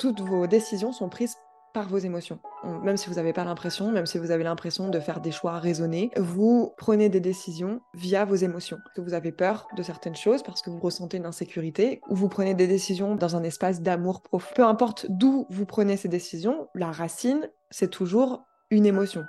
toutes vos décisions sont prises par vos émotions. Même si vous n'avez pas l'impression, même si vous avez l'impression de faire des choix raisonnés, vous prenez des décisions via vos émotions. Que vous avez peur de certaines choses parce que vous ressentez une insécurité, ou vous prenez des décisions dans un espace d'amour profond. Peu importe d'où vous prenez ces décisions, la racine, c'est toujours une émotion.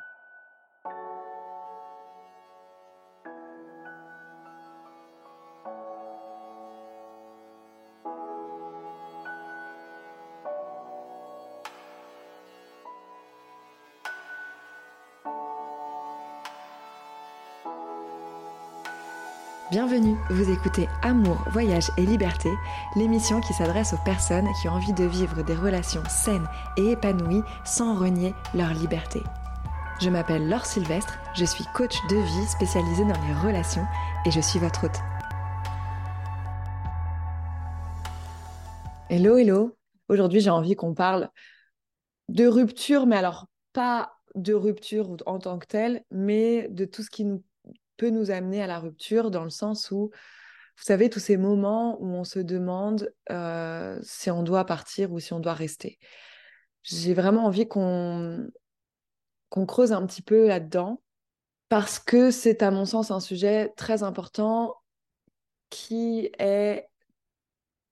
Vous écoutez Amour, Voyage et Liberté, l'émission qui s'adresse aux personnes qui ont envie de vivre des relations saines et épanouies sans renier leur liberté. Je m'appelle Laure Sylvestre, je suis coach de vie spécialisée dans les relations et je suis votre hôte. Hello, hello. Aujourd'hui, j'ai envie qu'on parle de rupture, mais alors pas de rupture en tant que telle, mais de tout ce qui nous peut nous amener à la rupture dans le sens où, vous savez, tous ces moments où on se demande euh, si on doit partir ou si on doit rester. J'ai vraiment envie qu'on qu'on creuse un petit peu là-dedans parce que c'est à mon sens un sujet très important qui est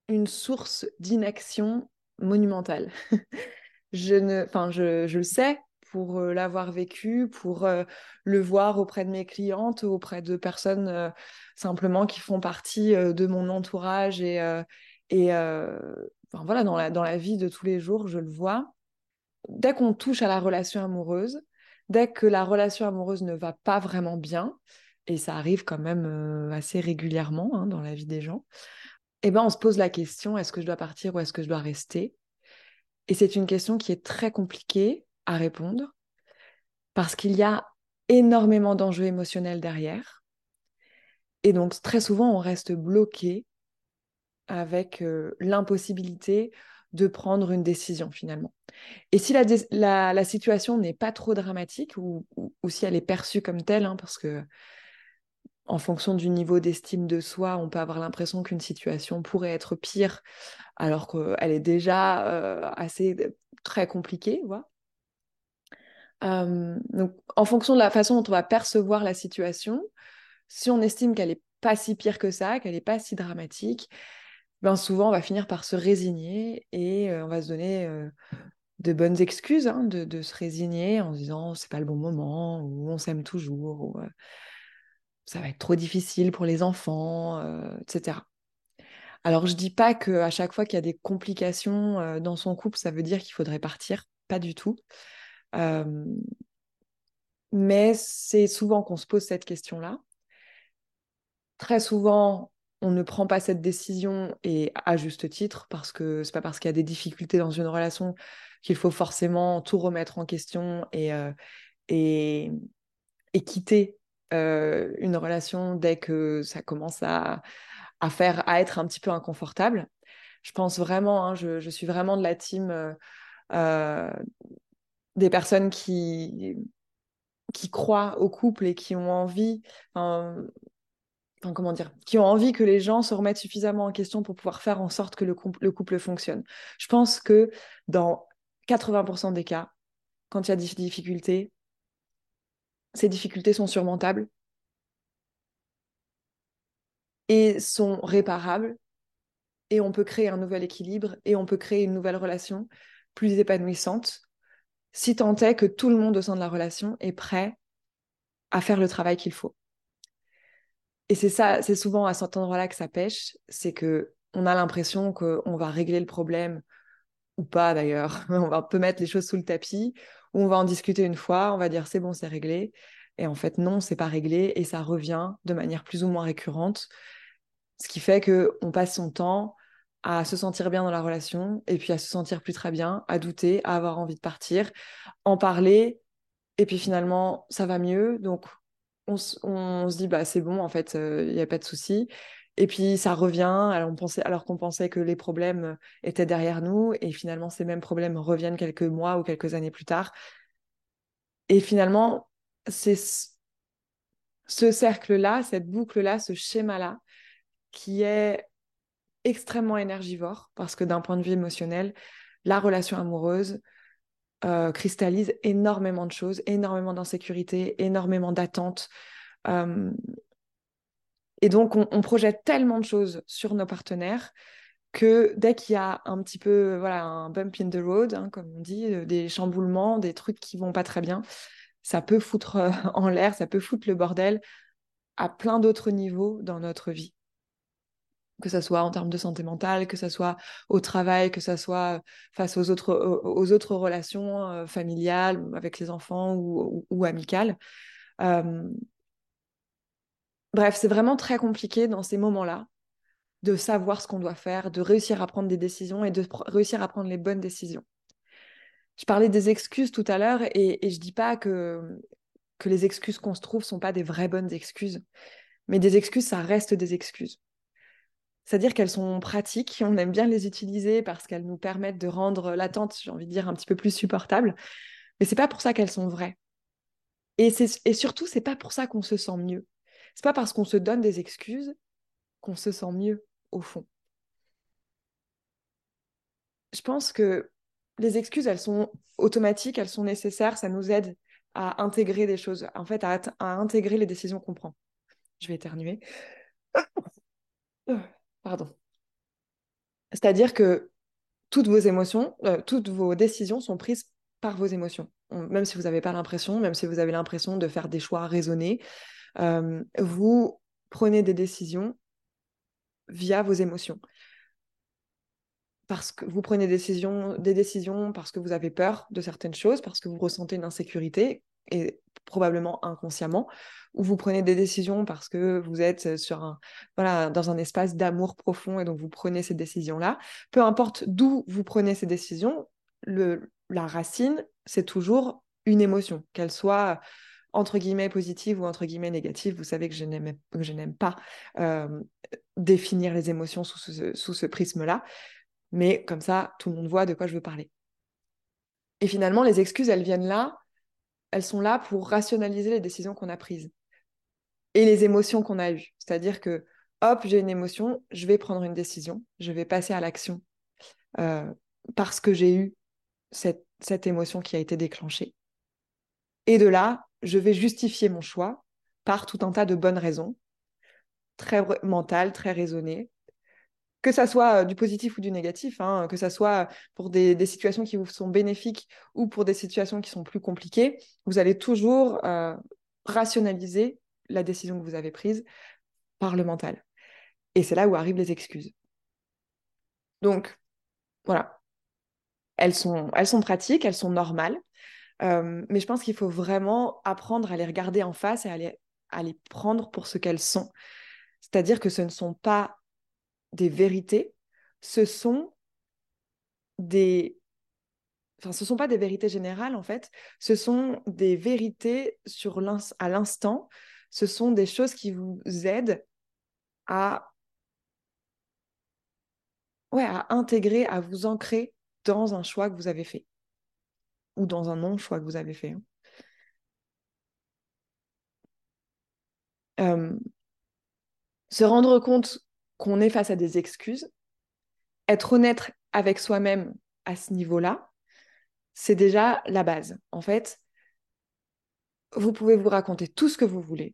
une source d'inaction monumentale. je ne, enfin, je, je le sais pour l'avoir vécu, pour le voir auprès de mes clientes, auprès de personnes simplement qui font partie de mon entourage et, voilà, dans la, dans la vie de tous les jours, je le vois. Dès qu'on touche à la relation amoureuse, dès que la relation amoureuse ne va pas vraiment bien, et ça arrive quand même assez régulièrement hein, dans la vie des gens, eh ben on se pose la question est-ce que je dois partir ou est-ce que je dois rester? Et c'est une question qui est très compliquée répondre parce qu'il y a énormément d'enjeux émotionnels derrière. Et donc, très souvent, on reste bloqué avec euh, l'impossibilité de prendre une décision finalement. Et si la, situation n'est pas trop dramatique ou, ou, si elle est perçue comme telle, hein, parce que en fonction du niveau d'estime de soi, on peut avoir l'impression qu'une situation pourrait être pire alors qu'elle est déjà euh, assez très compliquée. Voilà donc, en fonction de la façon dont on va percevoir la situation, si on estime qu'elle n'est pas si pire que ça, qu'elle n'est pas si dramatique, ben souvent on va finir par se résigner et on va se donner de bonnes excuses hein, de, se résigner en se disant c'est pas le bon moment ou on s'aime toujours ou ça va être trop difficile pour les enfants, etc. Alors je dis pas qu'à chaque fois qu'il y a des complications dans son couple, ça veut dire qu'il faudrait partir, pas du tout mais c'est souvent qu'on se pose cette question-là. Très souvent, on ne prend pas cette décision et à juste titre parce que c'est pas parce qu'il y a des difficultés dans une relation qu'il faut forcément tout remettre en question et, et, et, quitter une relation dès que ça commence à, à, faire à être un petit peu inconfortable. Je pense vraiment, hein, je, suis vraiment de la team euh, des personnes qui, qui croient au couple et qui ont envie, enfin, comment dire, qui ont envie que les gens se remettent suffisamment en question pour pouvoir faire en sorte que le, le couple fonctionne. Je pense que dans 80% des cas, quand il y a des difficultés, ces difficultés sont surmontables et sont réparables et on peut créer un nouvel équilibre et on peut créer une nouvelle relation plus épanouissante si tant est que tout le monde au sein de la relation est prêt à faire le travail qu'il faut. Et c'est ça, c'est souvent à cet endroit-là que ça pêche, c'est que on a l'impression qu'on va régler le problème ou pas d'ailleurs. on va peut mettre les choses sous le tapis ou on va en discuter une fois, on va dire c'est bon, c'est réglé. Et en fait, non, c'est pas réglé et ça revient de manière plus ou moins récurrente. Ce qui fait que on passe son temps à se sentir bien dans la relation et puis à se sentir plus très bien, à douter, à avoir envie de partir, en parler et puis finalement ça va mieux. Donc on, se dit bah c'est bon en fait euh, il n'y a pas de souci. Et puis ça revient. Alors, qu'on pensait que les problèmes étaient derrière nous et finalement ces mêmes problèmes reviennent quelques mois ou quelques années plus tard. Et finalement c'est ce cercle-là, cette boucle-là, ce schéma-là qui est extrêmement énergivore parce que d'un point de vue émotionnel, la relation amoureuse euh, cristallise énormément de choses, énormément d'insécurité, énormément d'attentes. Euh, et donc, on, projette tellement de choses sur nos partenaires que dès qu'il y a un petit peu, voilà, un bump in the road, hein, comme on dit, euh, des chamboulements, des trucs qui vont pas très bien, ça peut foutre en l'air, ça peut foutre le bordel à plein d'autres niveaux dans notre vie que ce soit en termes de santé mentale, que ce soit au travail, que ce soit face aux autres, aux autres relations euh, familiales, avec les enfants ou, amicales. Euh, bref, c'est vraiment très compliqué dans ces moments-là de savoir ce qu'on doit faire, de réussir à prendre des décisions et de réussir à prendre les bonnes décisions. Je parlais des excuses tout à l'heure et, je dis pas que, que les excuses qu'on se trouve sont pas des vraies bonnes excuses, mais des excuses, ça reste des excuses. C'est-à-dire qu'elles sont pratiques, on aime bien les utiliser parce qu'elles nous permettent de rendre l'attente, j'ai envie de dire, un petit peu plus supportable. Mais c'est pas pour ça qu'elles sont vraies. Et, et surtout, c'est pas pour ça qu'on se sent mieux. C'est pas parce qu'on se donne des excuses qu'on se sent mieux au fond. Je pense que les excuses, elles sont automatiques, elles sont nécessaires, ça nous aide à intégrer des choses, en fait, à, à intégrer les décisions qu'on prend. Je vais éternuer. Pardon. C'est-à-dire que toutes vos émotions, euh, toutes vos décisions sont prises par vos émotions. Même si vous n'avez pas l'impression, même si vous avez l'impression de faire des choix raisonnés, euh, vous prenez des décisions via vos émotions. Parce que vous prenez des des décisions parce que vous avez peur de certaines choses, parce que vous ressentez une insécurité, et probablement inconsciemment, ou vous prenez des décisions parce que vous êtes sur un, voilà, dans un espace d'amour profond et donc vous prenez ces décisions-là. Peu importe d'où vous prenez ces décisions, le, la racine, c'est toujours une émotion, qu'elle soit entre guillemets positive ou entre guillemets négative. Vous savez que je n'aime pas euh, définir les émotions sous ce prisme-là, mais comme ça, tout le monde voit de quoi je veux parler. Et finalement, les excuses, elles viennent là elles sont là pour rationaliser les décisions qu'on a prises et les émotions qu'on a eues. C'est-à-dire que, hop, j'ai une émotion, je vais prendre une décision, je vais passer à l'action euh, parce que j'ai eu cette, cette émotion qui a été déclenchée. Et de là, je vais justifier mon choix par tout un tas de bonnes raisons, très mentales, très raisonnées, que ça soit du positif ou du négatif, hein, que ça soit pour des, situations qui vous sont bénéfiques ou pour des situations qui sont plus compliquées, vous allez toujours rationaliser la décision que vous avez prise par le mental. Et c'est là où arrivent les excuses. Donc, voilà. Elles sont, elles sont pratiques, elles sont normales, mais je pense qu'il faut vraiment apprendre à les regarder en face et à à les prendre pour ce qu'elles sont. C'est-à-dire que ce ne sont pas des vérités, ce sont des... Enfin, ce ne sont pas des vérités générales, en fait. Ce sont des vérités sur à l'instant. Ce sont des choses qui vous aident à... Ouais, à intégrer, à vous ancrer dans un choix que vous avez fait. Ou dans un non-choix que vous avez fait. Hein. Euh, se rendre compte qu'on est face à des excuses, être honnête avec soi-même à ce niveau-là, c'est déjà la base. En fait, vous pouvez vous raconter tout ce que vous voulez.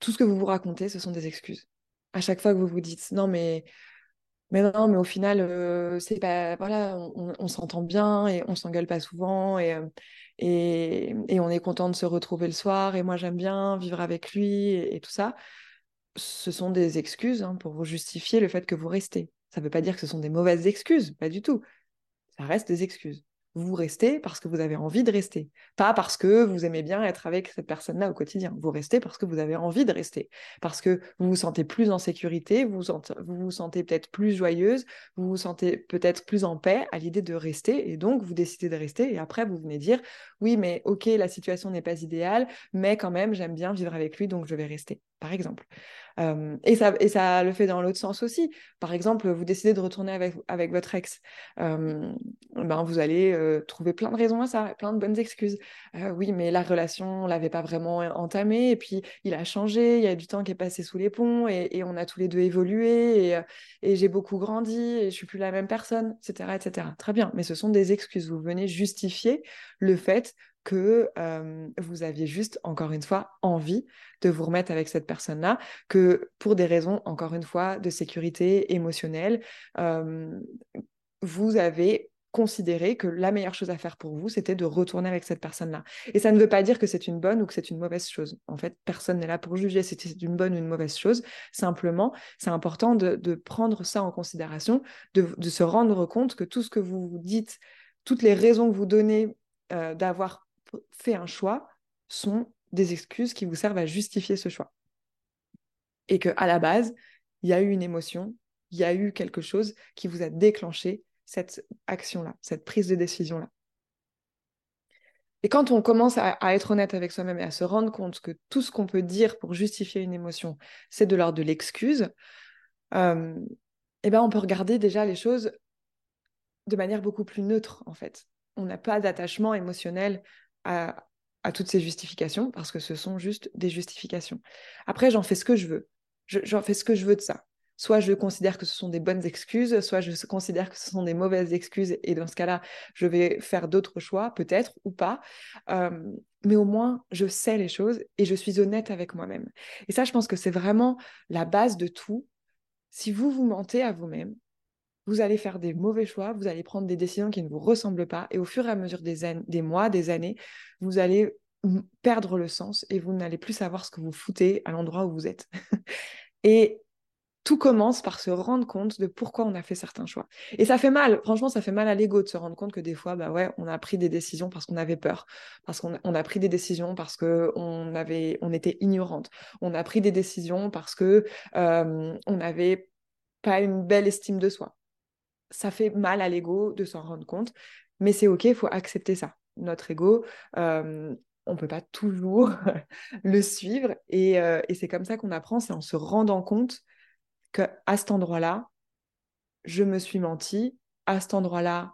Tout ce que vous vous racontez, ce sont des excuses. À chaque fois que vous vous dites non mais non mais au final euh, c'est pas voilà on, s'entend bien et on s'engueule pas souvent euh, et on est content de se retrouver le soir et moi j'aime bien vivre avec lui et tout ça ce sont des excuses hein, pour vous justifier le fait que vous restez. Ça ne veut pas dire que ce sont des mauvaises excuses, pas du tout. Ça reste des excuses. Vous restez parce que vous avez envie de rester, pas parce que vous aimez bien être avec cette personne-là au quotidien. Vous restez parce que vous avez envie de rester, parce que vous vous sentez plus en sécurité, vous vous, vous sentez peut-être plus joyeuse, vous vous sentez peut-être plus en paix à l'idée de rester, et donc vous décidez de rester, et après vous venez dire, oui, mais ok, la situation n'est pas idéale, mais quand même, j'aime bien vivre avec lui, donc je vais rester. Par exemple. et, ça, et ça le fait dans l'autre sens aussi. Par exemple, vous décidez de retourner avec, votre ex. ben, vous allez trouver plein de raisons à ça, plein de bonnes excuses. oui, mais la relation, on l'avait pas vraiment entamée, et puis il a changé, il y a du temps qui est passé sous les ponts, et, on a tous les deux évolué, et, et j'ai beaucoup grandi, et je suis plus la même personne, etc., etc. Très bien, mais ce sont des excuses. Vous venez justifier le fait que vous aviez juste, encore une fois, envie de vous remettre avec cette personne-là, que pour des raisons, encore une fois, de sécurité émotionnelle, vous avez considéré que la meilleure chose à faire pour vous, c'était de retourner avec cette personne-là. Et ça ne veut pas dire que c'est une bonne ou que c'est une mauvaise chose. En fait, personne n'est là pour juger si c'est une bonne ou une mauvaise chose. Simplement, c'est important de, prendre ça en considération, de, se rendre compte que tout ce que vous dites, toutes les raisons que vous donnez d'avoir fait un choix sont des excuses qui vous servent à justifier ce choix. Et que à la base, il y a eu une émotion, il y a eu quelque chose qui vous a déclenché cette action-là, cette prise de décision-là. Et quand on commence à, être honnête avec soi-même et à se rendre compte que tout ce qu'on peut dire pour justifier une émotion, c'est de l'ordre de l'excuse, euh, eh ben on peut regarder déjà les choses de manière beaucoup plus neutre, en fait. On n'a pas d'attachement émotionnel à, toutes ces justifications parce que ce sont juste des justifications. Après, j'en fais ce que je veux. J'en fais ce que je veux de ça. Soit je considère que ce sont des bonnes excuses, soit je considère que ce sont des mauvaises excuses, et dans ce cas-là, je vais faire d'autres choix, peut-être ou pas. mais au moins, je sais les choses et je suis honnête avec moi-même. Et ça, je pense que c'est vraiment la base de tout. Si vous vous mentez à vous-même, vous allez faire des mauvais choix, vous allez prendre des décisions qui ne vous ressemblent pas, et au fur et à mesure des, mois, des années, vous allez perdre le sens et vous n'allez plus savoir ce que vous foutez à l'endroit où vous êtes. et tout commence par se rendre compte de pourquoi on a fait certains choix. Et ça fait mal, franchement, ça fait mal à l'ego de se rendre compte que des fois, bah ouais, on a pris des décisions parce qu'on avait peur, parce qu'on a pris des décisions parce qu'on avait, on était ignorante, on a pris des décisions parce que euh, on n'avait pas une belle estime de soi ça fait mal à l'ego de s'en rendre compte, mais c'est ok, il faut accepter ça. Notre ego, euh, on ne peut pas toujours le suivre euh, et, c'est comme ça qu'on apprend, c'est en se rendant compte qu'à cet endroit-là, je me suis menti, à cet endroit-là,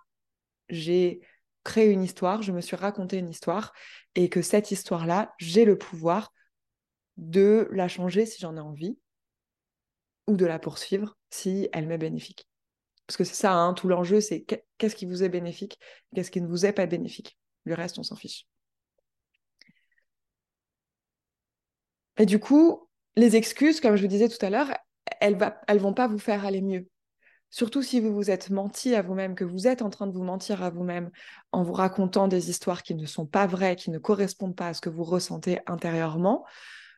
j'ai créé une histoire, je me suis raconté une histoire et que cette histoire-là, j'ai le pouvoir de la changer si j'en ai envie ou de la poursuivre si elle m'est bénéfique. Parce que c'est ça, hein, tout l'enjeu, c'est qu'est-ce qui vous est bénéfique, qu'est-ce qui ne vous est pas bénéfique. Le reste, on s'en fiche. Et du coup, les excuses, comme je vous disais tout à l'heure, elles ne vont pas vous faire aller mieux. Surtout si vous vous êtes menti à vous-même, que vous êtes en train de vous mentir à vous-même en vous racontant des histoires qui ne sont pas vraies, qui ne correspondent pas à ce que vous ressentez intérieurement,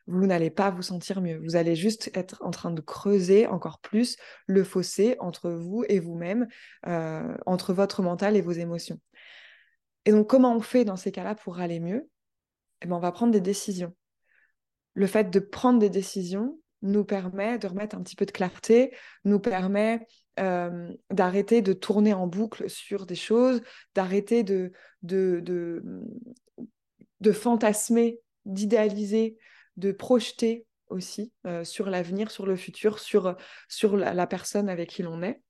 vous n'allez pas vous sentir mieux. Vous allez juste être en train de creuser encore plus le fossé entre vous et vous-même, euh, entre votre mental et vos émotions. Et donc, comment on fait dans ces cas-là pour aller mieux? Eh ben, On va prendre des décisions. Le fait de prendre des décisions nous permet de remettre un petit peu de clarté, nous permet euh, d'arrêter de tourner en boucle sur des choses, d'arrêter de, de, de fantasmer, d'idéaliser de projeter aussi euh, sur l'avenir, sur le futur, sur, sur la, personne avec qui l'on est.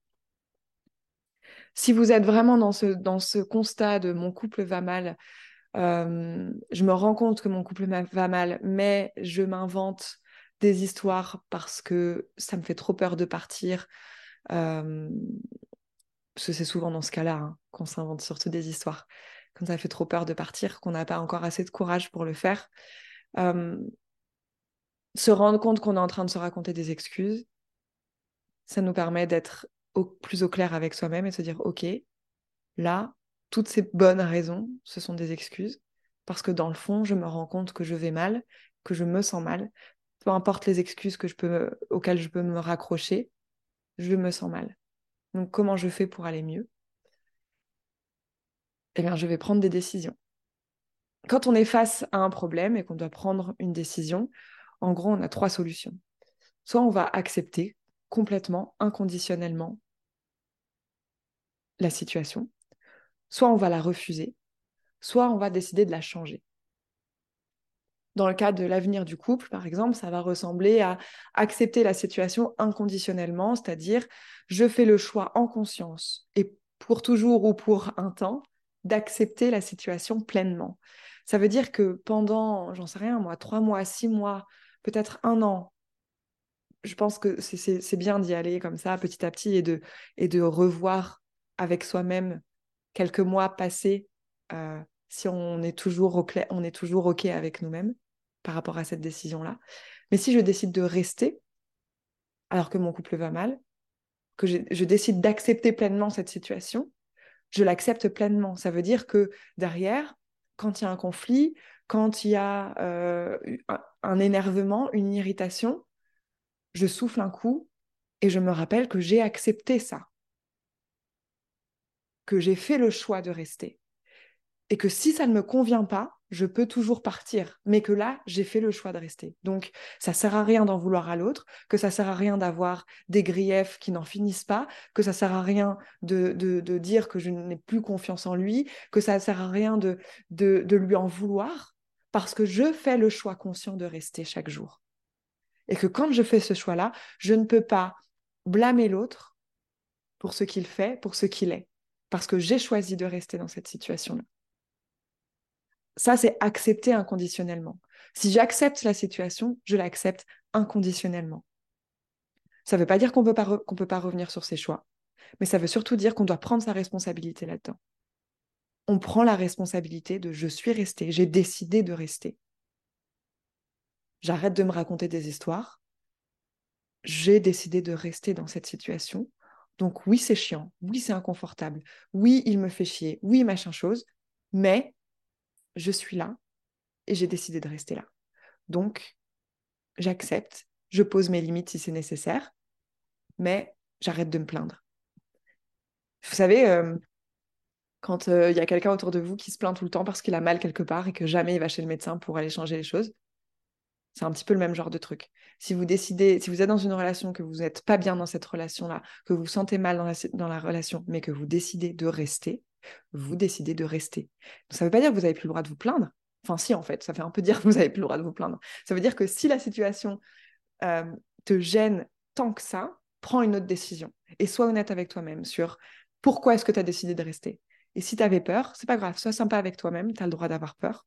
Si vous êtes vraiment dans ce, dans ce constat de mon couple va mal, euh, je me rends compte que mon couple va mal, mais je m'invente des histoires parce que ça me fait trop peur de partir. Euh, parce que c'est souvent dans ce cas-là hein, qu'on s'invente surtout des histoires. Quand ça fait trop peur de partir, qu'on n'a pas encore assez de courage pour le faire se rendre compte qu'on est en train de se raconter des excuses, ça nous permet d'être plus au clair avec soi-même et de se dire, OK, là, toutes ces bonnes raisons, ce sont des excuses, parce que dans le fond, je me rends compte que je vais mal, que je me sens mal, peu importe les excuses auxquelles je peux me raccrocher, je me sens mal. Donc comment je fais pour aller mieux? Eh bien, je vais prendre des décisions. Quand on est face à un problème et qu'on doit prendre une décision, en gros, on a trois solutions. Soit on va accepter complètement, inconditionnellement la situation, soit on va la refuser, soit on va décider de la changer. Dans le cas de l'avenir du couple, par exemple, ça va ressembler à accepter la situation inconditionnellement, c'est-à-dire je fais le choix en conscience et pour toujours ou pour un temps d'accepter la situation pleinement. Ça veut dire que pendant, j'en sais rien, moi, trois mois, six mois, peut-être un an, je pense que c'est bien d'y aller comme ça, petit à petit, et de, revoir avec soi-même quelques mois passés, euh, si on est toujours au on est toujours OK avec nous-mêmes par rapport à cette décision-là. Mais si je décide de rester, alors que mon couple va mal, que je décide d'accepter pleinement cette situation, je l'accepte pleinement. Ça veut dire que derrière, quand il y a un conflit, quand il y a euh, un énervement, une irritation, je souffle un coup et je me rappelle que j'ai accepté ça, que j'ai fait le choix de rester. Et que si ça ne me convient pas, je peux toujours partir, mais que là, j'ai fait le choix de rester. Donc, ça sert à rien d'en vouloir à l'autre, que ça sert à rien d'avoir des griefs qui n'en finissent pas, que ça sert à rien de, dire que je n'ai plus confiance en lui, que ça sert à rien de, de lui en vouloir, parce que je fais le choix conscient de rester chaque jour. Et que quand je fais ce choix-là, je ne peux pas blâmer l'autre pour ce qu'il fait, pour ce qu'il est, parce que j'ai choisi de rester dans cette situation-là. Ça, c'est accepter inconditionnellement. Si j'accepte la situation, je l'accepte inconditionnellement. Ça ne veut pas dire qu'on ne peut pas revenir sur ses choix, mais ça veut surtout dire qu'on doit prendre sa responsabilité là-dedans. On prend la responsabilité de je suis resté, j'ai décidé de rester. J'arrête de me raconter des histoires. J'ai décidé de rester dans cette situation. Donc oui, c'est chiant, oui, c'est inconfortable, oui, il me fait chier, oui, machin chose, mais je suis là et j'ai décidé de rester là. Donc, j'accepte, je pose mes limites si c'est nécessaire, mais j'arrête de me plaindre. Vous savez, euh, quand euh, il y a quelqu'un autour de vous qui se plaint tout le temps parce qu'il a mal quelque part et que jamais il va chez le médecin pour aller changer les choses, c'est un petit peu le même genre de truc. Si vous décidez, si vous êtes dans une relation, que vous n'êtes pas bien dans cette relation-là, que vous vous sentez mal dans la, relation, mais que vous décidez de rester, vous décidez de rester. ça ne veut pas dire que vous n'avez plus le droit de vous plaindre. Enfin, si, en fait, ça fait un peu dire que vous n'avez plus le droit de vous plaindre. Ça veut dire que si la situation euh, te gêne tant que ça, prends une autre décision et sois honnête avec toi-même sur pourquoi est-ce que tu as décidé de rester. Et si tu avais peur, c'est pas grave, sois sympa avec toi-même, tu as le droit d'avoir peur.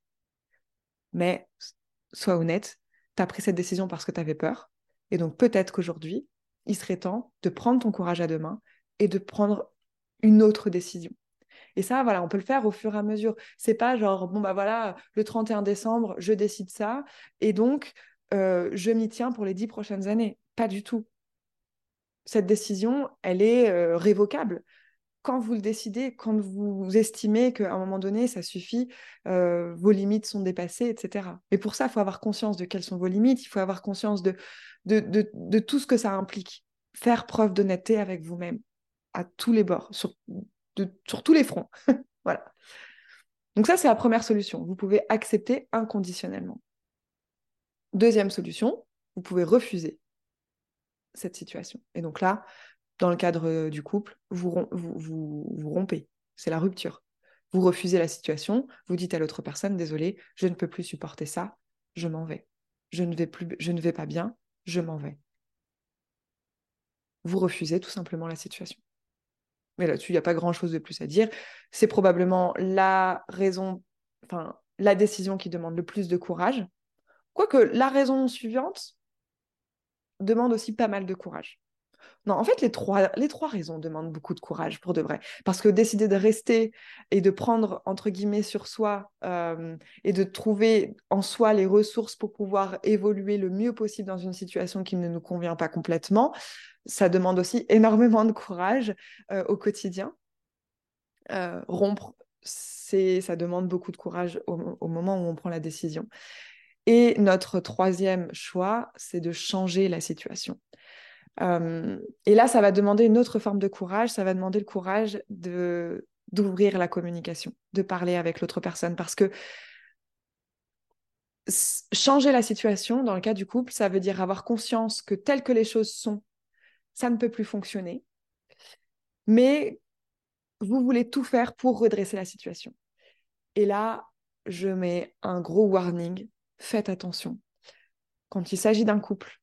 Mais sois honnête, tu as pris cette décision parce que tu avais peur. Et donc peut-être qu'aujourd'hui, il serait temps de prendre ton courage à deux mains et de prendre une autre décision. Et ça, voilà, on peut le faire au fur et à mesure. C'est pas genre, bon, bah voilà, le 31 décembre, je décide ça, et donc, euh, je m'y tiens pour les dix prochaines années. Pas du tout. Cette décision, elle est euh, révocable. Quand vous le décidez, quand vous estimez qu'à un moment donné, ça suffit, euh, vos limites sont dépassées, etc. Mais pour ça, il faut avoir conscience de quelles sont vos limites, il faut avoir conscience de, tout ce que ça implique. Faire preuve d'honnêteté avec vous-même à tous les bords, sur sur tous les fronts. voilà. Donc ça, c'est la première solution. Vous pouvez accepter inconditionnellement. Deuxième solution, vous pouvez refuser cette situation. Et donc là, dans le cadre du couple, vous, vous, rompez. C'est la rupture. Vous refusez la situation, vous dites à l'autre personne, désolé, je ne peux plus supporter ça, je m'en vais. Je ne vais plus, je ne vais pas bien, je m'en vais. Vous refusez tout simplement la situation. Mais là-dessus, il n'y a pas grand-chose de plus à dire. C'est probablement la raison, enfin, la décision qui demande le plus de courage. Quoique la raison suivante demande aussi pas mal de courage. Non, en fait, les trois, les trois raisons demandent beaucoup de courage pour de vrai. Parce que décider de rester et de prendre, entre guillemets, sur soi euh, et de trouver en soi les ressources pour pouvoir évoluer le mieux possible dans une situation qui ne nous convient pas complètement, ça demande aussi énormément de courage euh, au quotidien. Euh, rompre, ça demande beaucoup de courage au, moment où on prend la décision. Et notre troisième choix, c'est de changer la situation. Euh, et là, ça va demander une autre forme de courage, ça va demander le courage de d'ouvrir la communication, de parler avec l'autre personne, parce que changer la situation dans le cas du couple, ça veut dire avoir conscience que telles que les choses sont, ça ne peut plus fonctionner. Mais vous voulez tout faire pour redresser la situation. Et là, je mets un gros warning faites attention. Quand il s'agit d'un couple,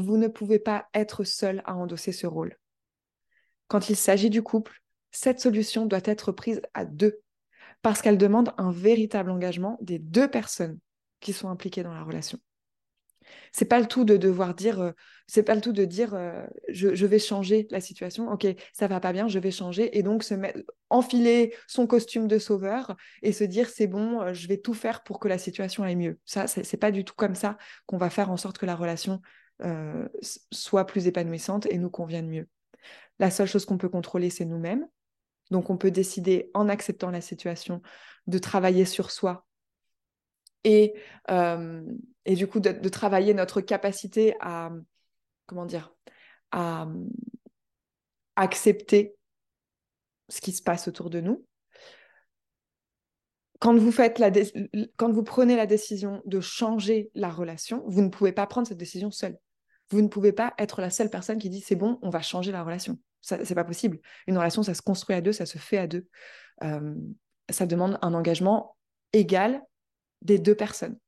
vous ne pouvez pas être seul à endosser ce rôle. Quand il s'agit du couple, cette solution doit être prise à deux, parce qu'elle demande un véritable engagement des deux personnes qui sont impliquées dans la relation. C'est pas le tout de devoir dire, euh, c'est pas le tout de dire, euh, je, vais changer la situation. Ok, ça va pas bien, je vais changer et donc se mettre, enfiler son costume de sauveur et se dire c'est bon, euh, je vais tout faire pour que la situation aille mieux. Ça, c'est pas du tout comme ça qu'on va faire en sorte que la relation soit plus épanouissante et nous convienne mieux. La seule chose qu'on peut contrôler, c'est nous-mêmes. Donc on peut décider en acceptant la situation de travailler sur soi et, et du coup de, travailler notre capacité à, comment dire, à accepter ce qui se passe autour de nous. Quand vous, faites la quand vous prenez la décision de changer la relation, vous ne pouvez pas prendre cette décision seule. Vous ne pouvez pas être la seule personne qui dit c'est bon, on va changer la relation. C'est pas possible. Une relation, ça se construit à deux, ça se fait à deux. ça demande un engagement égal des deux personnes.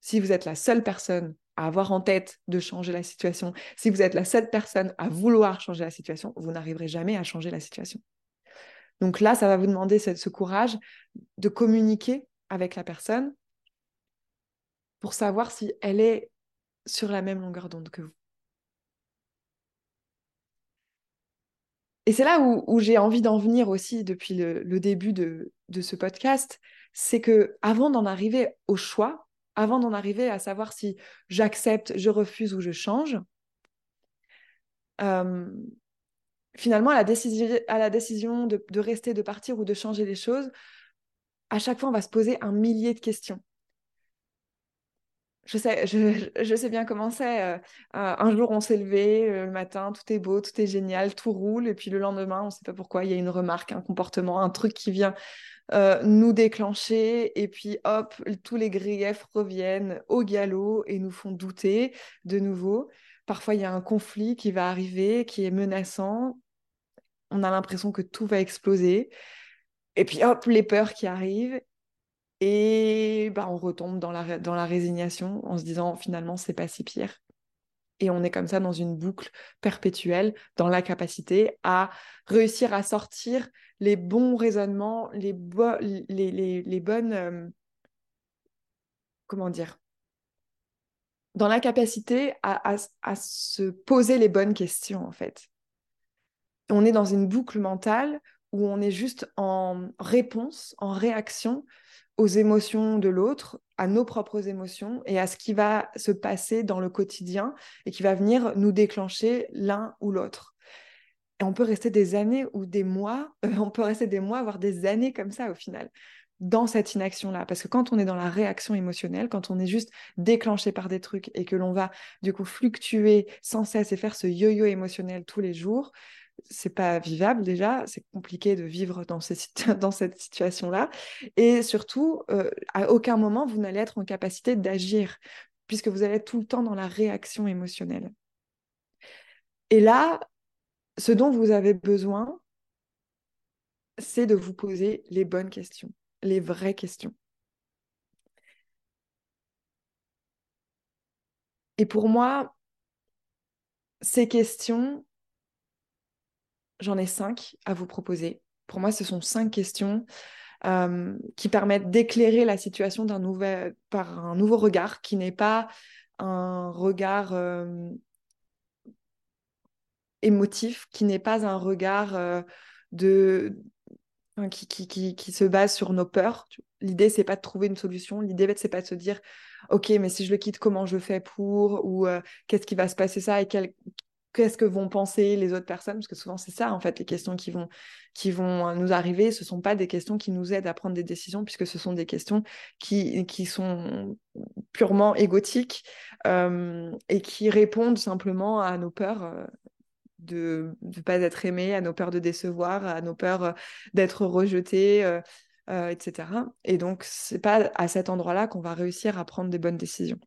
Si vous êtes la seule personne à avoir en tête de changer la situation, si vous êtes la seule personne à vouloir changer la situation, vous n'arriverez jamais à changer la situation. Donc là, ça va vous demander ce, courage de communiquer avec la personne pour savoir si elle est sur la même longueur d'onde que vous. Et c'est là où, j'ai envie d'en venir aussi depuis le, début de, ce podcast, c'est que avant d'en arriver au choix, avant d'en arriver à savoir si j'accepte, je refuse ou je change, euh, finalement, à la décision de, rester, de partir ou de changer les choses, à chaque fois, on va se poser un millier de questions. Je sais, bien comment c'est. Euh, un jour, on s'est levé euh, le matin, tout est beau, tout est génial, tout roule. Et puis le lendemain, on ne sait pas pourquoi, il y a une remarque, un comportement, un truc qui vient euh, nous déclencher et puis hop, tous les griefs reviennent au galop et nous font douter de nouveau. Parfois, il y a un conflit qui va arriver, qui est menaçant. On a l'impression que tout va exploser. Et puis hop, les peurs qui arrivent. Et bah, on retombe dans la, dans la résignation en se disant finalement, c'est pas si pire. Et on est comme ça dans une boucle perpétuelle, dans la capacité à réussir à sortir les bons raisonnements, les, les, bonnes... Euh, comment dire? Dans la capacité à, se poser les bonnes questions, en fait. On est dans une boucle mentale où on est juste en réponse, en réaction aux émotions de l'autre, à nos propres émotions et à ce qui va se passer dans le quotidien et qui va venir nous déclencher l'un ou l'autre. Et on peut rester des années ou des mois, euh, on peut rester des mois, voire des années comme ça au final, dans cette inaction-là. Parce que quand on est dans la réaction émotionnelle, quand on est juste déclenché par des trucs et que l'on va du coup fluctuer sans cesse et faire ce yo-yo émotionnel tous les jours, c'est pas vivable déjà, c'est compliqué de vivre dans, dans cette situation-là. Et surtout, euh, à aucun moment, vous n'allez être en capacité d'agir, puisque vous allez être tout le temps dans la réaction émotionnelle. Et là, ce dont vous avez besoin, c'est de vous poser les bonnes questions, les vraies questions. Et pour moi, ces questions, j'en ai cinq à vous proposer. Pour moi, ce sont cinq questions euh, qui permettent d'éclairer la situation d'un par un nouveau regard qui n'est pas un regard euh, émotif, qui n'est pas un regard euh, de, qui, qui, qui, se base sur nos peurs. L'idée, c'est pas de trouver une solution. L'idée, c'est pas de se dire, OK, mais si je le quitte, comment je fais pour? Ou qu'est-ce qui va se passer ça? Et quel, qu'est-ce que vont penser les autres personnes Parce que souvent, c'est ça, en fait, les questions qui vont, qui vont euh, nous arriver, ce ne sont pas des questions qui nous aident à prendre des décisions, puisque ce sont des questions qui, qui sont purement égotiques euh, et qui répondent simplement à nos peurs. Euh, de ne pas être aimé, à nos peurs de décevoir, à nos peurs d'être rejeté, etc. Et donc, c'est pas à cet endroit-là qu'on va réussir à prendre des bonnes décisions.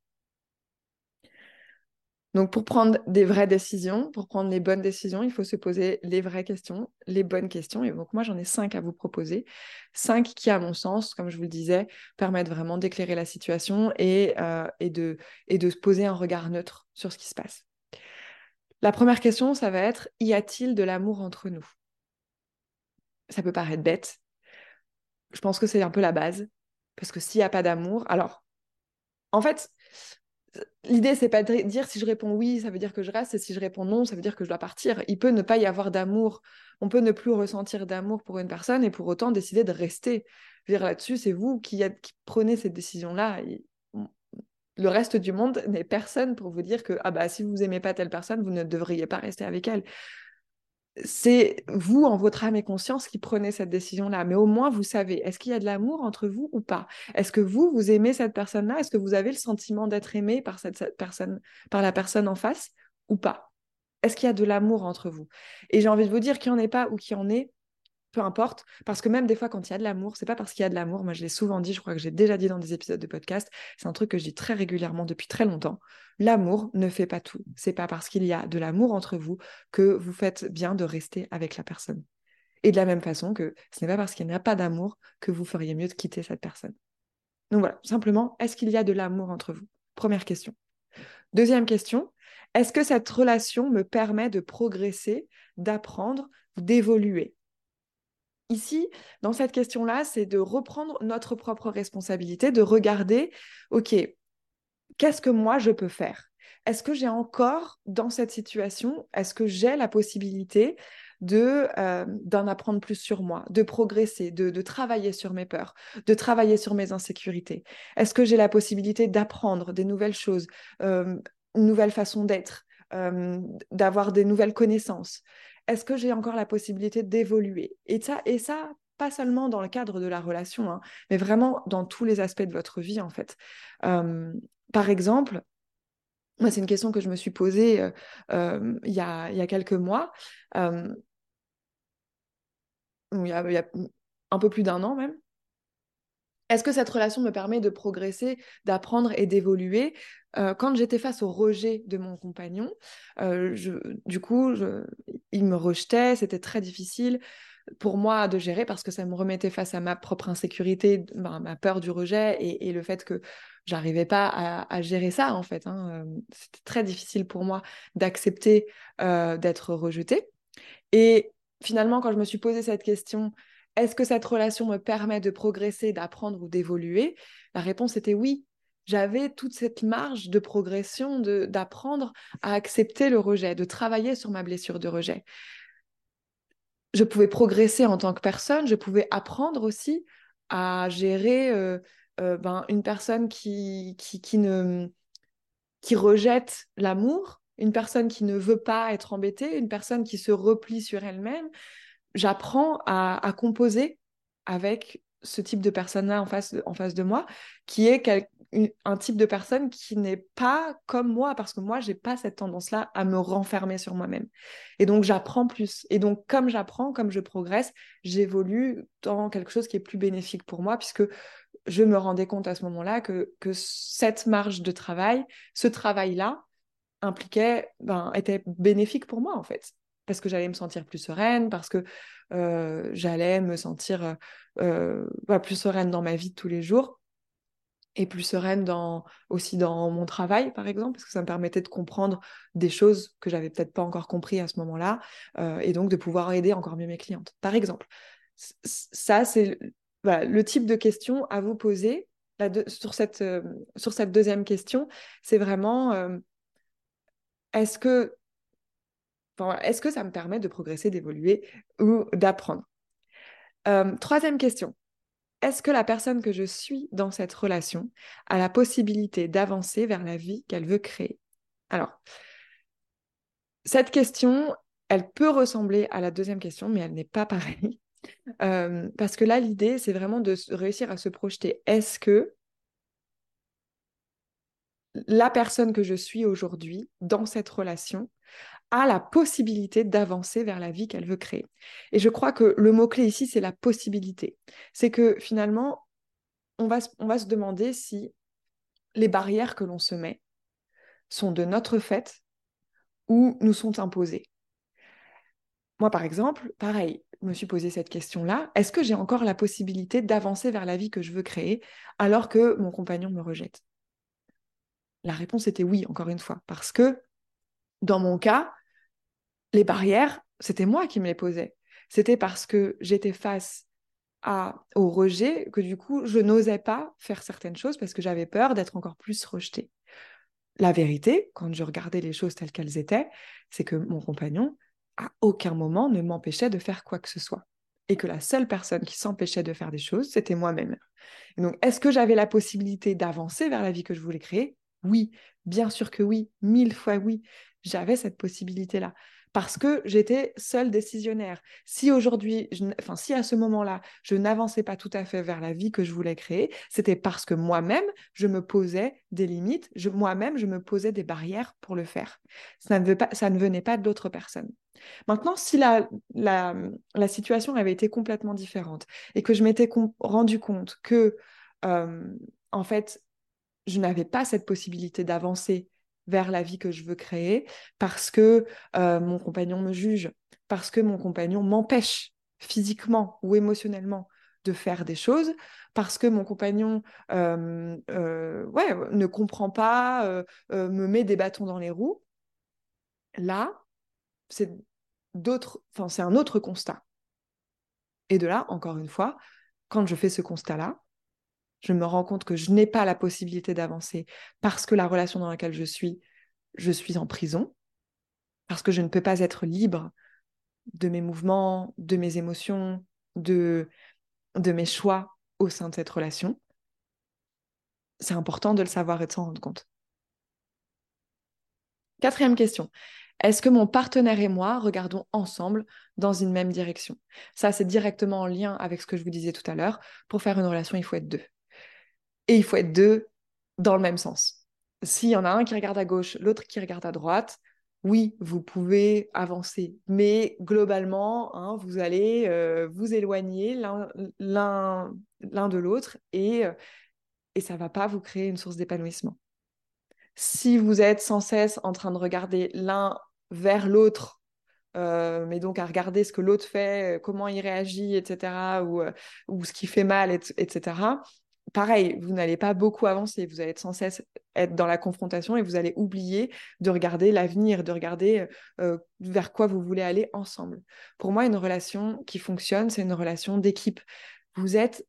Donc, pour prendre des vraies décisions, pour prendre les bonnes décisions, il faut se poser les vraies questions, les bonnes questions. Et donc, moi, j'en ai cinq à vous proposer. Cinq qui, à mon sens, comme je vous le disais, permettent vraiment d'éclairer la situation et, euh, de, et de se poser un regard neutre sur ce qui se passe. La première question, ça va être, y a-t-il de l'amour entre nous? Ça peut paraître bête. Je pense que c'est un peu la base. Parce que s'il n'y a pas d'amour, alors, en fait, L'idée, c'est pas de dire si je réponds oui, ça veut dire que je reste, et si je réponds non, ça veut dire que je dois partir. Il peut ne pas y avoir d'amour. On peut ne plus ressentir d'amour pour une personne et pour autant décider de rester. Là-dessus, c'est vous qui, prenez cette décision-là. Le reste du monde n'est personne pour vous dire que ah bah, si vous aimez pas telle personne, vous ne devriez pas rester avec elle c'est vous, en votre âme et conscience, qui prenez cette décision-là. Mais au moins, vous savez, est-ce qu'il y a de l'amour entre vous ou pas? Est-ce que vous, vous aimez cette personne-là? Est-ce que vous avez le sentiment d'être aimé par cette, personne, par la personne en face ou pas? Est-ce qu'il y a de l'amour entre vous? Et j'ai envie de vous dire qu'il n'y en ait pas ou qu'il y en ait, peu importe, parce que même des fois, quand il y a de l'amour, c'est pas parce qu'il y a de l'amour. Moi, je l'ai souvent dit, je crois que j'ai déjà dit dans des épisodes de podcast. C'est un truc que je dis très régulièrement depuis très longtemps. L'amour ne fait pas tout. C'est pas parce qu'il y a de l'amour entre vous que vous faites bien de rester avec la personne. Et de la même façon que ce n'est pas parce qu'il n'y a pas d'amour que vous feriez mieux de quitter cette personne. Donc voilà, simplement, est-ce qu'il y a de l'amour entre vous? Première question. Deuxième question, est-ce que cette relation me permet de progresser, d'apprendre, d'évoluer? Ici, dans cette question-là, c'est de reprendre notre propre responsabilité, de regarder, OK, qu'est-ce que moi je peux faire? Est-ce que j'ai encore dans cette situation, est-ce que j'ai la possibilité de euh, d'en apprendre plus sur moi, de progresser, de, travailler sur mes peurs, de travailler sur mes insécurités? Est-ce que j'ai la possibilité d'apprendre des nouvelles choses, euh, une nouvelle façon d'être, euh, d'avoir des nouvelles connaissances? Est-ce que j'ai encore la possibilité d'évoluer? Et ça, et ça, pas seulement dans le cadre de la relation, hein, mais vraiment dans tous les aspects de votre vie, en fait. par exemple, moi, c'est une question que je me suis posée il, y a, il, y a, quelques mois, il y a un peu plus d'un an même. Est-ce que cette relation me permet de progresser, d'apprendre et d'évoluer? Euh, Quand j'étais face au rejet de mon compagnon, euh, du coup, il me rejetait, c'était très difficile pour moi de gérer parce que ça me remettait face à ma propre insécurité, ma, peur du rejet et, le fait que j'arrivais pas à, gérer ça en fait. Hein. Euh, c'était très difficile pour moi d'accepter d'être rejetée. Et finalement, quand je me suis posé cette question, est-ce que cette relation me permet de progresser, d'apprendre ou d'évoluer? La réponse était oui. J'avais toute cette marge de progression, d'apprendre à accepter le rejet, de travailler sur ma blessure de rejet. Je pouvais progresser en tant que personne, je pouvais apprendre aussi à gérer euh, euh, ben, une personne qui, qui, qui, ne, qui rejette l'amour, une personne qui ne veut pas être embêtée, une personne qui se replie sur elle-même, j'apprends à, composer avec ce type de personne-là en face, de, moi, qui est un type de personne qui n'est pas comme moi, parce que moi, j'ai pas cette tendance-là à me renfermer sur moi-même. Et donc, j'apprends plus. Et donc, comme j'apprends, comme je progresse, j'évolue dans quelque chose qui est plus bénéfique pour moi, puisque je me rendais compte à ce moment-là que, que cette marge de travail, ce travail-là, impliquait, ben, était bénéfique pour moi, en fait parce que j'allais me sentir plus sereine, parce que euh, j'allais me sentir euh, euh, plus sereine dans ma vie de tous les jours et plus sereine dans, aussi dans mon travail, par exemple, parce que ça me permettait de comprendre des choses que j'avais peut-être pas encore compris à ce moment-là, et donc de pouvoir aider encore mieux mes clientes, par exemple. Ça, c'est le type de question à vous poser sur, cette, sur cette deuxième question. C'est vraiment, est-ce que est-ce que ça me permet de progresser, d'évoluer ou d'apprendre? Euh, Troisième question. Est-ce que la personne que je suis dans cette relation a la possibilité d'avancer vers la vie qu'elle veut créer? Alors, cette question, elle peut ressembler à la deuxième question, mais elle n'est pas pareille. Euh, parce que là, l'idée, c'est vraiment de réussir à se projeter. Est-ce que la personne que je suis aujourd'hui dans cette relation a la possibilité d'avancer vers la vie qu'elle veut créer. Et je crois que le mot-clé ici, c'est la possibilité. C'est que finalement, on va, on va se demander si les barrières que l'on se met sont de notre fait ou nous sont imposées. Moi, par exemple, pareil, je me suis posé cette question-là. Est-ce que j'ai encore la possibilité d'avancer vers la vie que je veux créer alors que mon compagnon me rejette? La réponse était oui, encore une fois, parce que dans mon cas, les barrières, c'était moi qui me les posais. C'était parce que j'étais face à, au rejet que du coup, je n'osais pas faire certaines choses parce que j'avais peur d'être encore plus rejetée. La vérité, quand je regardais les choses telles qu'elles étaient, c'est que mon compagnon, à aucun moment, ne m'empêchait de faire quoi que ce soit. Et que la seule personne qui s'empêchait de faire des choses, c'était moi-même. donc, est-ce que j'avais la possibilité d'avancer vers la vie que je voulais créer? Oui, bien sûr que oui, mille fois oui. J'avais cette possibilité-là parce que j'étais seule décisionnaire. Si aujourd'hui, enfin si à ce moment-là, je n'avançais pas tout à fait vers la vie que je voulais créer, c'était parce que moi-même, je me posais des limites, moi-même, je me posais des barrières pour le faire. Ça ne, venait pas de l'autre personne. Maintenant, si la, situation avait été complètement différente et que je m'étais rendu compte que, euh, en fait, je n'avais pas cette possibilité d'avancer vers la vie que je veux créer parce que euh, mon compagnon me juge, parce que mon compagnon m'empêche physiquement ou émotionnellement de faire des choses, parce que mon compagnon euh, euh, ouais, ne comprend pas, me met des bâtons dans les roues. Là, c'est d'autres, enfin c'est un autre constat. Et de là, encore une fois, quand je fais ce constat-là, je me rends compte que je n'ai pas la possibilité d'avancer parce que la relation dans laquelle je suis, je suis en prison, parce que je ne peux pas être libre de mes mouvements, de mes émotions, de, de mes choix au sein de cette relation. C'est important de le savoir et de s'en rendre compte. Quatrième question. Est-ce que mon partenaire et moi regardons ensemble dans une même direction? Ça, c'est directement en lien avec ce que je vous disais tout à l'heure. Pour faire une relation, il faut être deux. Et il faut être deux dans le même sens. S'il y en a un qui regarde à gauche, l'autre qui regarde à droite, oui, vous pouvez avancer. Mais globalement, hein, vous allez euh, vous éloigner l'un de l'autre et, euh, ça ne va pas vous créer une source d'épanouissement. Si vous êtes sans cesse en train de regarder l'un vers l'autre, euh, mais donc à regarder ce que l'autre fait, comment il réagit, etc., ou ce qui fait mal, etc., pareil, vous n'allez pas beaucoup avancer, vous allez sans cesse être dans la confrontation et vous allez oublier de regarder l'avenir, de regarder euh, vers quoi vous voulez aller ensemble. Pour moi, une relation qui fonctionne, c'est une relation d'équipe. Vous êtes,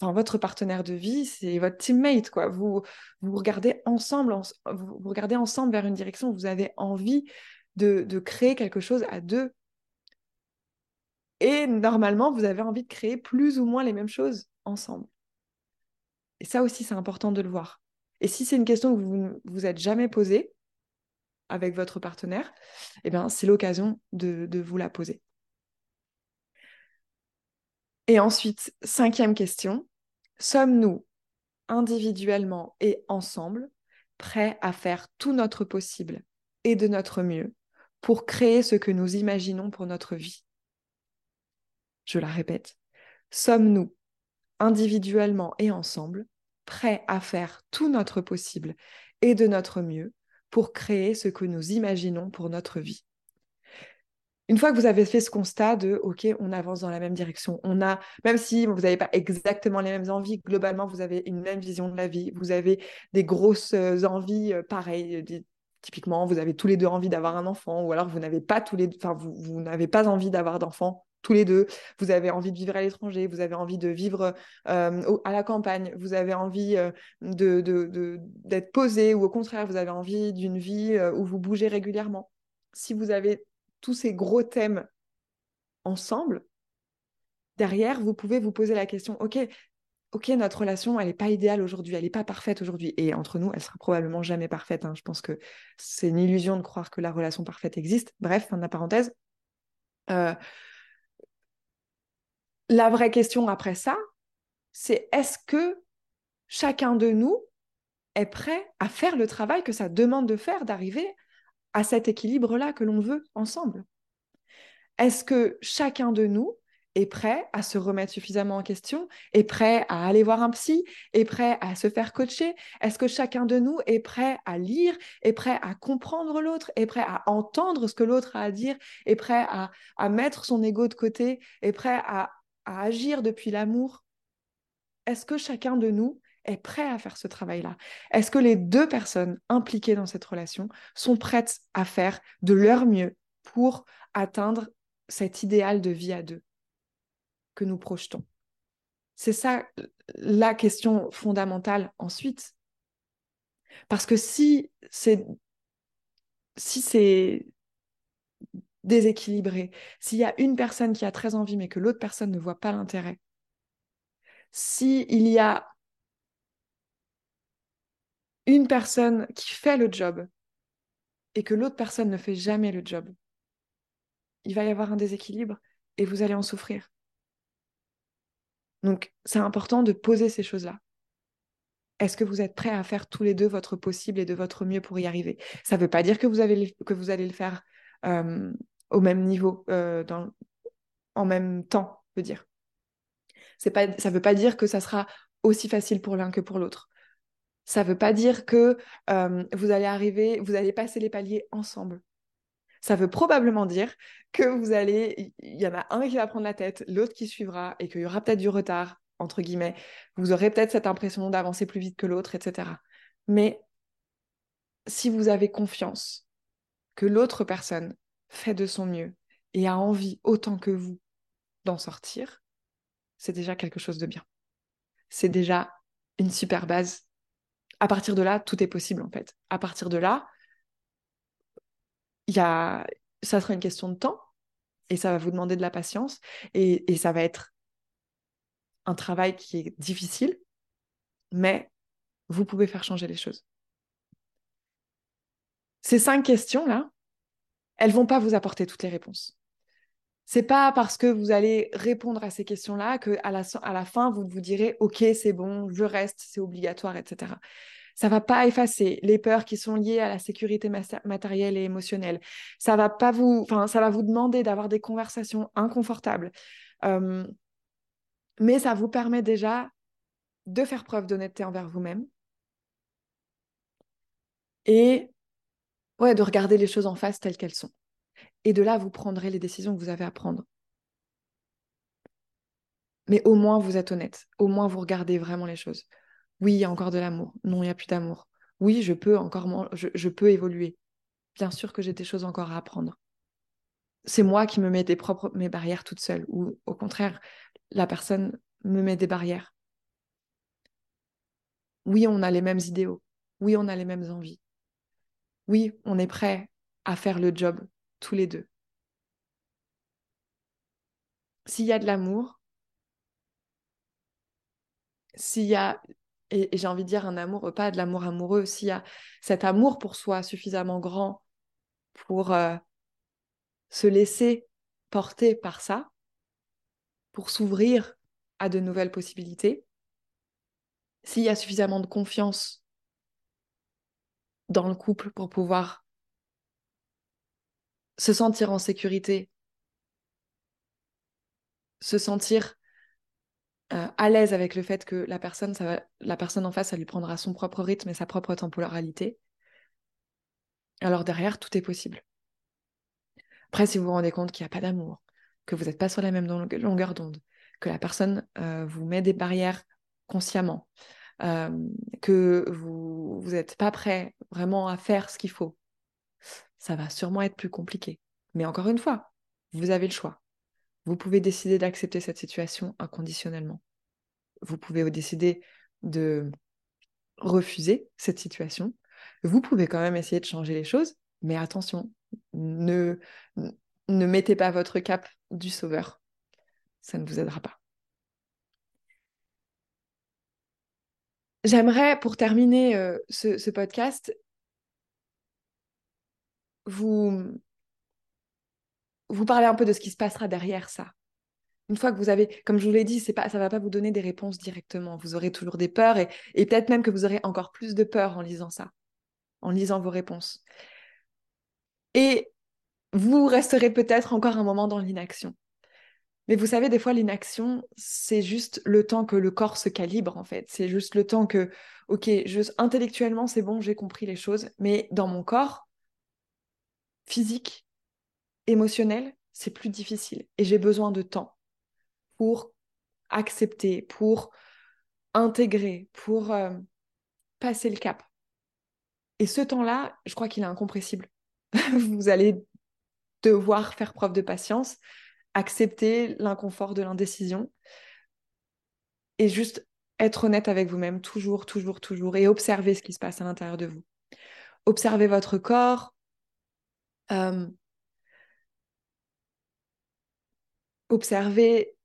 enfin, votre partenaire de vie, c'est votre teammate, quoi. Vous, vous regardez ensemble, vous, regardez ensemble vers une direction, vous avez envie de créer quelque chose à deux. Et normalement, vous avez envie de créer plus ou moins les mêmes choses ensemble. Et ça aussi, c'est important de le voir. Et si c'est une question que vous ne vous êtes jamais posée avec votre partenaire, eh bien, c'est l'occasion de, de vous la poser. Et ensuite, cinquième question, sommes-nous individuellement et ensemble prêts à faire tout notre possible et de notre mieux pour créer ce que nous imaginons pour notre vie? Je la répète, sommes-nous individuellement et ensemble prêts à faire tout notre possible et de notre mieux pour créer ce que nous imaginons pour notre vie. Une fois que vous avez fait ce constat de OK, on avance dans la même direction, on a même si vous n'avez pas exactement les mêmes envies, globalement vous avez une même vision de la vie, vous avez des grosses euh, envies euh, pareilles, typiquement vous avez tous les deux envie d'avoir un enfant ou alors vous n'avez pas tous les enfin vous, vous n'avez pas envie d'avoir d'enfant tous les deux, vous avez envie de vivre à l'étranger, vous avez envie de vivre euh, à la campagne, vous avez envie euh, de, d'être posé ou au contraire, vous avez envie d'une vie euh, où vous bougez régulièrement. Si vous avez tous ces gros thèmes ensemble, derrière, vous pouvez vous poser la question, OK, ok, notre relation, elle n'est pas idéale aujourd'hui, elle n'est pas parfaite aujourd'hui. Et entre nous, elle sera probablement jamais parfaite. Hein. Je pense que c'est une illusion de croire que la relation parfaite existe. Bref, fin de la parenthèse. La vraie question après ça, c'est est-ce que chacun de nous est prêt à faire le travail que ça demande de faire, d'arriver à cet équilibre-là que l'on veut ensemble? Est-ce que chacun de nous est prêt à se remettre suffisamment en question, est prêt à aller voir un psy, est prêt à se faire coacher? Est-ce que chacun de nous est prêt à lire, est prêt à comprendre l'autre, est prêt à entendre ce que l'autre a à dire, est prêt à, mettre son ego de côté, est prêt à, à agir depuis l'amour Est-ce que chacun de nous est prêt à faire ce travail-là? Est-ce que les deux personnes impliquées dans cette relation sont prêtes à faire de leur mieux pour atteindre cet idéal de vie à deux que nous projetons? C'est ça la question fondamentale ensuite. Parce que si c'est si c'est déséquilibré, s'il y a une personne qui a très envie mais que l'autre personne ne voit pas l'intérêt, s'il y a une personne qui fait le job et que l'autre personne ne fait jamais le job, il va y avoir un déséquilibre et vous allez en souffrir. Donc, c'est important de poser ces choses-là. Est-ce que vous êtes prêts à faire tous les deux votre possible et de votre mieux pour y arriver? Ça ne veut pas dire que vous, avez, que vous allez le faire euh, au même niveau, euh, dans, en même temps, je veux dire. Pas, ça ne veut pas dire que ça sera aussi facile pour l'un que pour l'autre. Ça ne veut pas dire que euh, vous allez arriver, vous allez passer les paliers ensemble. Ça veut probablement dire que vous allez, il y en a un qui va prendre la tête, l'autre qui suivra, et qu'il y aura peut-être du retard, entre guillemets. Vous aurez peut-être cette impression d'avancer plus vite que l'autre, etc. Mais si vous avez confiance que l'autre personne fait de son mieux et a envie autant que vous d'en sortir, c'est déjà quelque chose de bien. C'est déjà une super base à partir de là, tout est possible en fait. À partir de là, y a... ça sera une question de temps et ça va vous demander de la patience et, et ça va être un travail qui est difficile, mais vous pouvez faire changer les choses. Ces cinq questions-là, elles vont pas vous apporter toutes les réponses. C'est pas parce que vous allez répondre à ces questions-là que à la, à la fin vous vous direz ok c'est bon je reste c'est obligatoire etc ça va pas effacer les peurs qui sont liées à la sécurité matérielle et émotionnelle. Ça va pas vous, enfin, ça va vous demander d'avoir des conversations inconfortables. Euh, mais ça vous permet déjà de faire preuve d'honnêteté envers vous-même et ouais, de regarder les choses en face telles qu'elles sont. Et de là, vous prendrez les décisions que vous avez à prendre. Mais au moins, vous êtes honnête. Au moins, vous regardez vraiment les choses. Oui, il y a encore de l'amour. Non, il n'y a plus d'amour. Oui, je peux encore je, peux évoluer. Bien sûr que j'ai des choses encore à apprendre. C'est moi qui me mets des mes barrières toute seule, ou au contraire, la personne me met des barrières. Oui, on a les mêmes idéaux. Oui, on a les mêmes envies. Oui, on est prêt à faire le job tous les deux. S'il y a de l'amour, s'il y a et, j'ai envie de dire un amour, pas de l'amour amoureux, s'il y a cet amour pour soi suffisamment grand pour euh, se laisser porter par ça, pour s'ouvrir à de nouvelles possibilités, s'il y a suffisamment de confiance dans le couple pour pouvoir se sentir en sécurité, se sentir euh, à l'aise avec le fait que la personne, en face, lui prendra son propre rythme et sa propre temporalité, alors derrière, tout est possible. Après, si vous vous rendez compte qu'il n'y a pas d'amour, que vous n'êtes pas sur la même longueur d'onde, que la personne euh, vous met des barrières consciemment, euh, que vous n'êtes pas prêt vraiment à faire ce qu'il faut, ça va sûrement être plus compliqué. Mais encore une fois, vous avez le choix. Vous pouvez décider d'accepter cette situation inconditionnellement. Vous pouvez décider de refuser cette situation. Vous pouvez quand même essayer de changer les choses, mais attention, ne, ne mettez pas votre cap du sauveur. Ça ne vous aidera pas. J'aimerais, pour terminer euh, ce, podcast, vous, vous parlez un peu de ce qui se passera derrière ça. Une fois que vous avez, comme je vous l'ai dit, c'est pas, ça va pas vous donner des réponses directement. Vous aurez toujours des peurs et, et peut-être même que vous aurez encore plus de peur en lisant ça, en lisant vos réponses. Et vous resterez peut-être encore un moment dans l'inaction. Mais vous savez, des fois, l'inaction, c'est juste le temps que le corps se calibre, en fait. C'est juste le temps que, ok, intellectuellement, c'est bon, j'ai compris les choses, mais dans mon corps, physique, émotionnel, c'est plus difficile. Et j'ai besoin de temps pour accepter, pour intégrer, pour euh, passer le cap. Et ce temps-là, je crois qu'il est incompressible. vous allez devoir faire preuve de patience, accepter l'inconfort de l'indécision et juste être honnête avec vous-même, toujours, toujours, toujours, et observer ce qui se passe à l'intérieur de vous. Observez votre corps. Euh, observez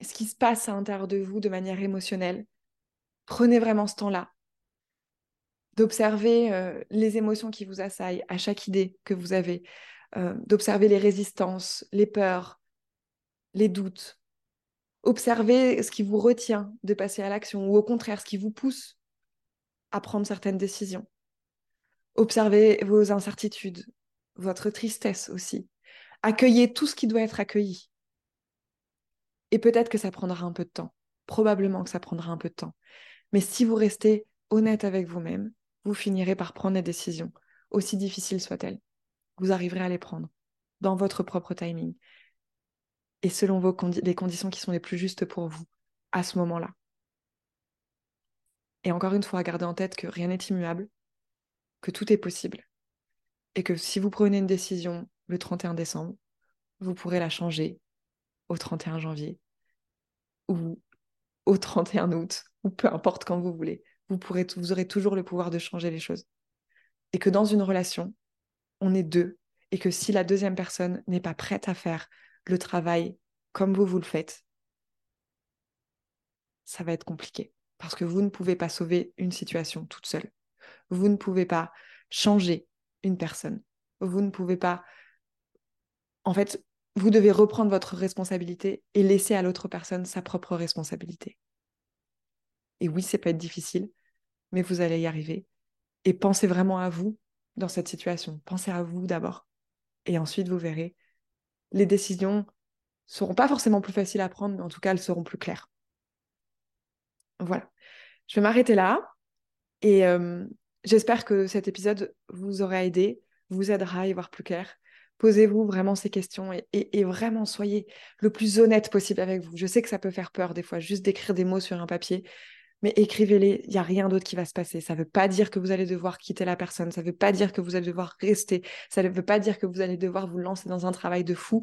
ce qui se passe à l'intérieur de vous de manière émotionnelle. Prenez vraiment ce temps-là d'observer euh, les émotions qui vous assaillent à chaque idée que vous avez, euh, d'observer les résistances, les peurs, les doutes. Observez ce qui vous retient de passer à l'action ou au contraire ce qui vous pousse à prendre certaines décisions. Observez vos incertitudes, votre tristesse aussi. Accueillez tout ce qui doit être accueilli. Et peut-être que ça prendra un peu de temps. Probablement que ça prendra un peu de temps. Mais si vous restez honnête avec vous-même, vous finirez par prendre des décisions, aussi difficiles soient-elles. Vous arriverez à les prendre dans votre propre timing et selon vos les conditions qui sont les plus justes pour vous à ce moment-là. Et encore une fois, gardez en tête que rien n'est immuable, que tout est possible et que si vous prenez une décision le 31 décembre, vous pourrez la changer au 31 janvier ou au 31 août ou peu importe quand vous voulez vous, aurez toujours le pouvoir de changer les choses. Et que dans une relation, on est deux, et que si la deuxième personne n'est pas prête à faire le travail comme vous, vous le faites, ça va être compliqué. Parce que vous ne pouvez pas sauver une situation toute seule. Vous ne pouvez pas changer une personne. Vous ne pouvez pas... En fait, vous devez reprendre votre responsabilité et laisser à l'autre personne sa propre responsabilité. Et oui, c'est peut être difficile, mais vous allez y arriver. Et pensez vraiment à vous dans cette situation. Pensez à vous d'abord. Et ensuite, vous verrez, les décisions seront pas forcément plus faciles à prendre, mais en tout cas, elles seront plus claires. Voilà. Je vais m'arrêter là. Et euh, j'espère que cet épisode vous aura aidé, vous aidera à y voir plus clair. Posez-vous vraiment ces questions et, et, vraiment soyez le plus honnête possible avec vous. Je sais que ça peut faire peur des fois, juste d'écrire des mots sur un papier mais écrivez-les, il n'y a rien d'autre qui va se passer. Ça ne veut pas dire que vous allez devoir quitter la personne, ça ne veut pas dire que vous allez devoir rester, ça ne veut pas dire que vous allez devoir vous lancer dans un travail de fou.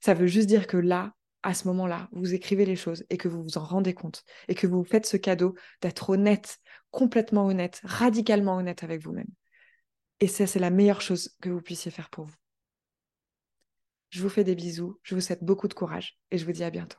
Ça veut juste dire que là, à ce moment-là, vous écrivez les choses et que vous vous en rendez compte et que vous faites ce cadeau d'être honnête, complètement honnête, radicalement honnête avec vous-même. Et ça, c'est la meilleure chose que vous puissiez faire pour vous. Je vous fais des bisous, je vous souhaite beaucoup de courage et je vous dis à bientôt.